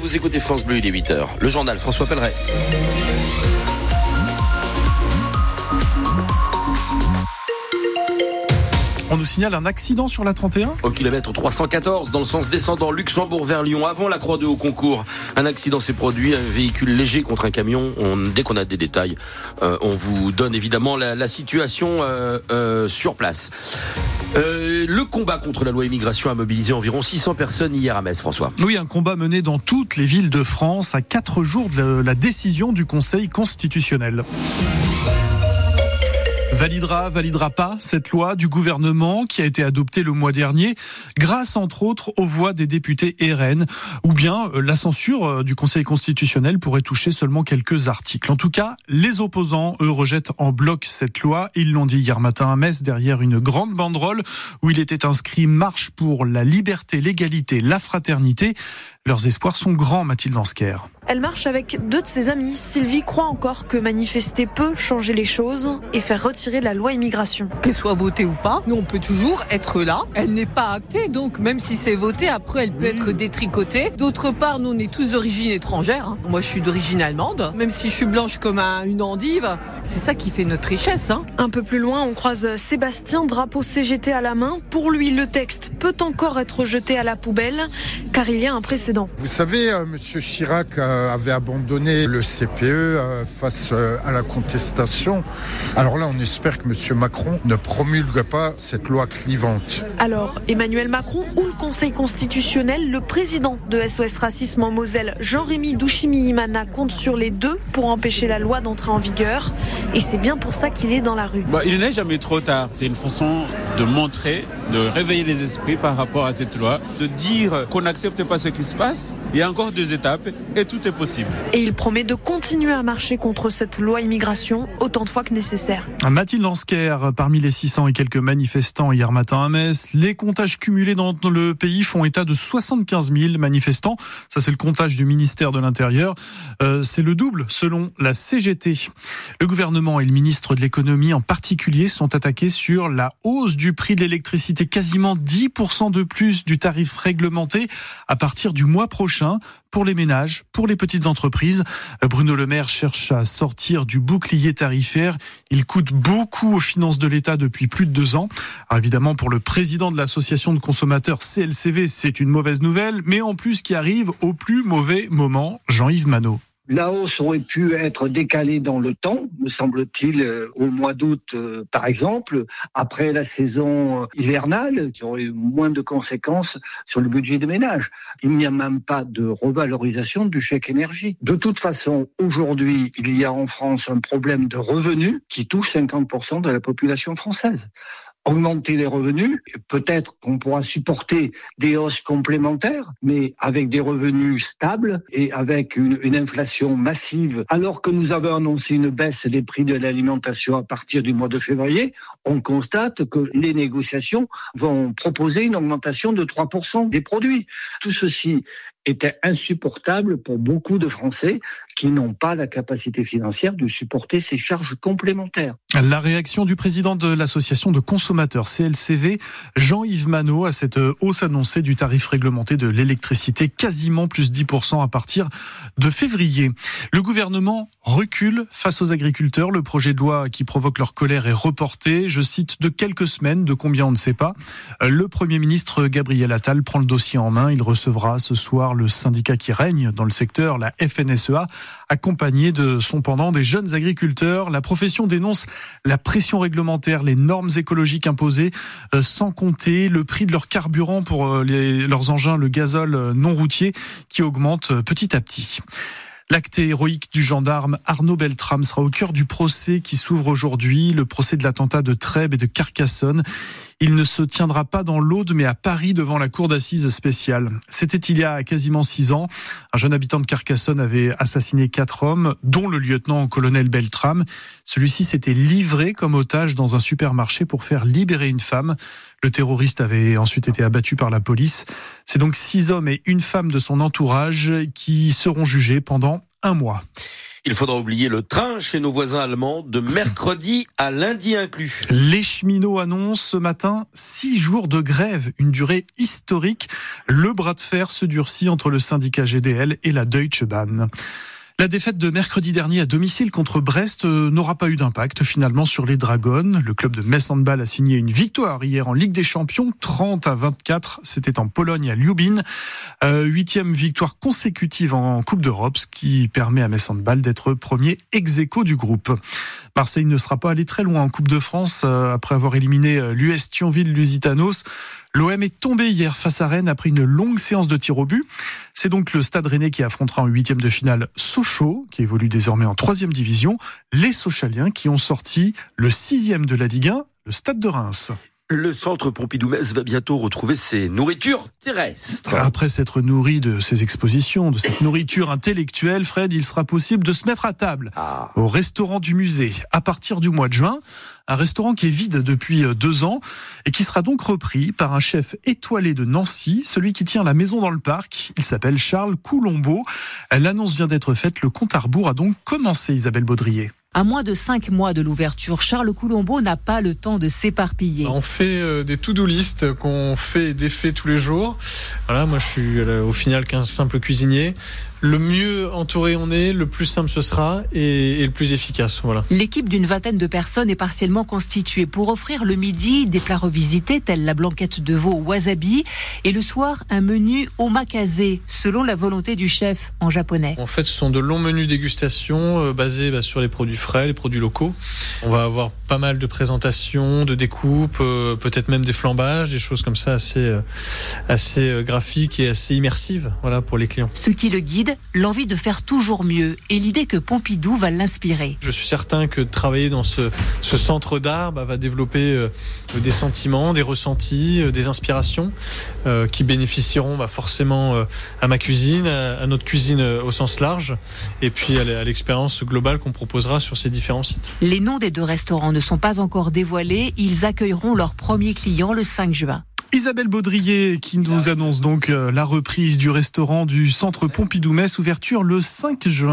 Vous écoutez France Bleu, il est 8h. Le journal François Pelleret. Nous signale un accident sur la 31 Au kilomètre 314, dans le sens descendant Luxembourg vers Lyon, avant la Croix de Haut Concours. Un accident s'est produit, un véhicule léger contre un camion. On, dès qu'on a des détails, euh, on vous donne évidemment la, la situation euh, euh, sur place. Le combat contre la loi immigration a mobilisé environ 600 personnes hier à Metz, François. Oui, un combat mené dans toutes les villes de France à quatre jours de la décision du Conseil constitutionnel validera, validera pas cette loi du gouvernement qui a été adoptée le mois dernier grâce entre autres aux voix des députés RN ou bien euh, la censure euh, du Conseil constitutionnel pourrait toucher seulement quelques articles. En tout cas, les opposants, eux, rejettent en bloc cette loi. Ils l'ont dit hier matin à Metz derrière une grande banderole où il était inscrit Marche pour la liberté, l'égalité, la fraternité. Leurs espoirs sont grands, Mathilde Ansker. Elle marche avec deux de ses amis. Sylvie croit encore que manifester peut changer les choses et faire retirer la loi immigration. Qu'elle soit votée ou pas, nous on peut toujours être là. Elle n'est pas actée, donc même si c'est voté, après elle peut être détricotée. D'autre part, nous on est tous d'origine étrangère. Hein. Moi je suis d'origine allemande, même si je suis blanche comme une endive. C'est ça qui fait notre richesse. Hein. Un peu plus loin, on croise Sébastien, drapeau CGT à la main. Pour lui, le texte peut encore être jeté à la poubelle, car il y a un précédent. Vous savez, euh, Monsieur Chirac euh, avait abandonné le CPE euh, face à la contestation. Alors là, on espère que Monsieur Macron ne promulgue pas cette loi clivante. Alors, Emmanuel Macron ou le Conseil constitutionnel, le président de SOS Racisme en Moselle, Jean-Rémy Douchimi-Imana, compte sur les deux pour empêcher la loi d'entrer en vigueur. Et c'est bien pour ça qu'il est dans la rue. Bah, il n'est jamais trop tard. C'est une façon de montrer, de réveiller les esprits par rapport à cette loi, de dire qu'on n'accepte pas ce qui se passe. Il y a encore deux étapes et tout est possible. Et il promet de continuer à marcher contre cette loi immigration autant de fois que nécessaire. Mathilde Ansker, parmi les 600 et quelques manifestants hier matin à Metz, les comptages cumulés dans le pays font état de 75 000 manifestants. Ça, c'est le comptage du ministère de l'Intérieur. Euh, c'est le double selon la CGT. Le gouvernement et le ministre de l'économie en particulier sont attaqués sur la hausse du prix de l'électricité, quasiment 10% de plus du tarif réglementé à partir du mois prochain pour les ménages, pour les petites entreprises. Bruno Le Maire cherche à sortir du bouclier tarifaire. Il coûte beaucoup aux finances de l'État depuis plus de deux ans. Évidemment, pour le président de l'association de consommateurs CLCV, c'est une mauvaise nouvelle, mais en plus qui arrive au plus mauvais moment, Jean-Yves Manot. La hausse aurait pu être décalée dans le temps, me semble-t-il, euh, au mois d'août, euh, par exemple, après la saison euh, hivernale, qui aurait eu moins de conséquences sur le budget des ménages. Il n'y a même pas de revalorisation du chèque énergie. De toute façon, aujourd'hui, il y a en France un problème de revenus qui touche 50% de la population française augmenter les revenus. Peut-être qu'on pourra supporter des hausses complémentaires, mais avec des revenus stables et avec une, inflation massive. Alors que nous avons annoncé une baisse des prix de l'alimentation à partir du mois de février, on constate que les négociations vont proposer une augmentation de 3% des produits. Tout ceci était insupportable pour beaucoup de Français qui n'ont pas la capacité financière de supporter ces charges complémentaires. La réaction du président de l'association de consommateurs CLCV, Jean-Yves Manot, à cette hausse annoncée du tarif réglementé de l'électricité, quasiment plus 10% à partir de février. Le gouvernement recule face aux agriculteurs. Le projet de loi qui provoque leur colère est reporté, je cite, de quelques semaines, de combien on ne sait pas. Le Premier ministre Gabriel Attal prend le dossier en main. Il recevra ce soir le syndicat qui règne dans le secteur, la FNSEA, accompagné de son pendant des jeunes agriculteurs. La profession dénonce la pression réglementaire, les normes écologiques imposées, euh, sans compter le prix de leur carburant pour euh, leurs engins, le gazole euh, non routier, qui augmente petit à petit. L'acte héroïque du gendarme Arnaud Beltrame sera au cœur du procès qui s'ouvre aujourd'hui, le procès de l'attentat de Trèbes et de Carcassonne. Il ne se tiendra pas dans l'Aude, mais à Paris, devant la cour d'assises spéciale. C'était il y a quasiment six ans. Un jeune habitant de Carcassonne avait assassiné quatre hommes, dont le lieutenant-colonel Beltrame. Celui-ci s'était livré comme otage dans un supermarché pour faire libérer une femme. Le terroriste avait ensuite été abattu par la police. C'est donc six hommes et une femme de son entourage qui seront jugés pendant un mois. Il faudra oublier le train chez nos voisins allemands de mercredi à lundi inclus. Les cheminots annoncent ce matin six jours de grève, une durée historique. Le bras de fer se durcit entre le syndicat GDL et la Deutsche Bahn. La défaite de mercredi dernier à domicile contre Brest euh, n'aura pas eu d'impact finalement sur les Dragons. Le club de Metz Handball a signé une victoire hier en Ligue des Champions, 30 à 24. C'était en Pologne à Ljubin. Euh, huitième victoire consécutive en Coupe d'Europe, ce qui permet à Metz Handball d'être premier ex aequo du groupe. Marseille ne sera pas allé très loin en Coupe de France euh, après avoir éliminé l'US Thionville-Lusitanos. L'OM est tombé hier face à Rennes après une longue séance de tir au but. C'est donc le Stade Rennais qui affrontera en huitième de finale Sochaux, qui évolue désormais en troisième division, les Sochaliens qui ont sorti le sixième de la Ligue 1, le Stade de Reims. Le centre Pompidou-Metz va bientôt retrouver ses nourritures terrestres. Après s'être nourri de ces expositions, de cette nourriture intellectuelle, Fred, il sera possible de se mettre à table Ah. au restaurant du musée à partir du mois de juin. Un restaurant qui est vide depuis euh, deux ans et qui sera donc repris par un chef étoilé de Nancy, celui qui tient la maison dans le parc. Il s'appelle Charles Coulombeau. L'annonce vient d'être faite. Le compte à rebours a donc commencé, Isabelle Baudrier. À moins de cinq mois de l'ouverture, Charles Coulombeau n'a pas le temps de s'éparpiller. On fait euh, des to-do list qu'on fait et défait tous les jours. Voilà, moi je suis euh, au final qu'un simple cuisinier. Le mieux entouré on est, le plus simple ce sera et, et le plus efficace. Voilà. L'équipe d'une vingtaine de personnes est partiellement constituée pour offrir le midi des plats revisités tels la blanquette de veau au wasabi et le soir un menu omakase selon la volonté du chef en japonais. En fait, ce sont de longs menus dégustation euh, basés bah, sur les produits frais, les produits locaux. On va avoir pas mal de présentations, de découpes, euh, peut-être même des flambages, des choses comme ça assez, euh, assez euh, graphiques et assez immersives voilà, pour les clients. Ce qui le guide, l'envie de faire toujours mieux et l'idée que Pompidou va l'inspirer. Je suis certain que travailler dans ce, ce centre d'art bah, va développer euh, des sentiments, des ressentis, des inspirations qui bénéficieront bah, forcément à ma cuisine, à, à notre cuisine au sens large, et puis à l'expérience globale qu'on proposera sur ces différents sites. Les noms des deux restaurants ne sont pas encore dévoilés. Ils accueilleront leurs premiers clients le 5 juin. Isabelle Baudrier qui nous annonce donc euh, la reprise du restaurant du centre Pompidou-Metz, ouverture le 5 juin.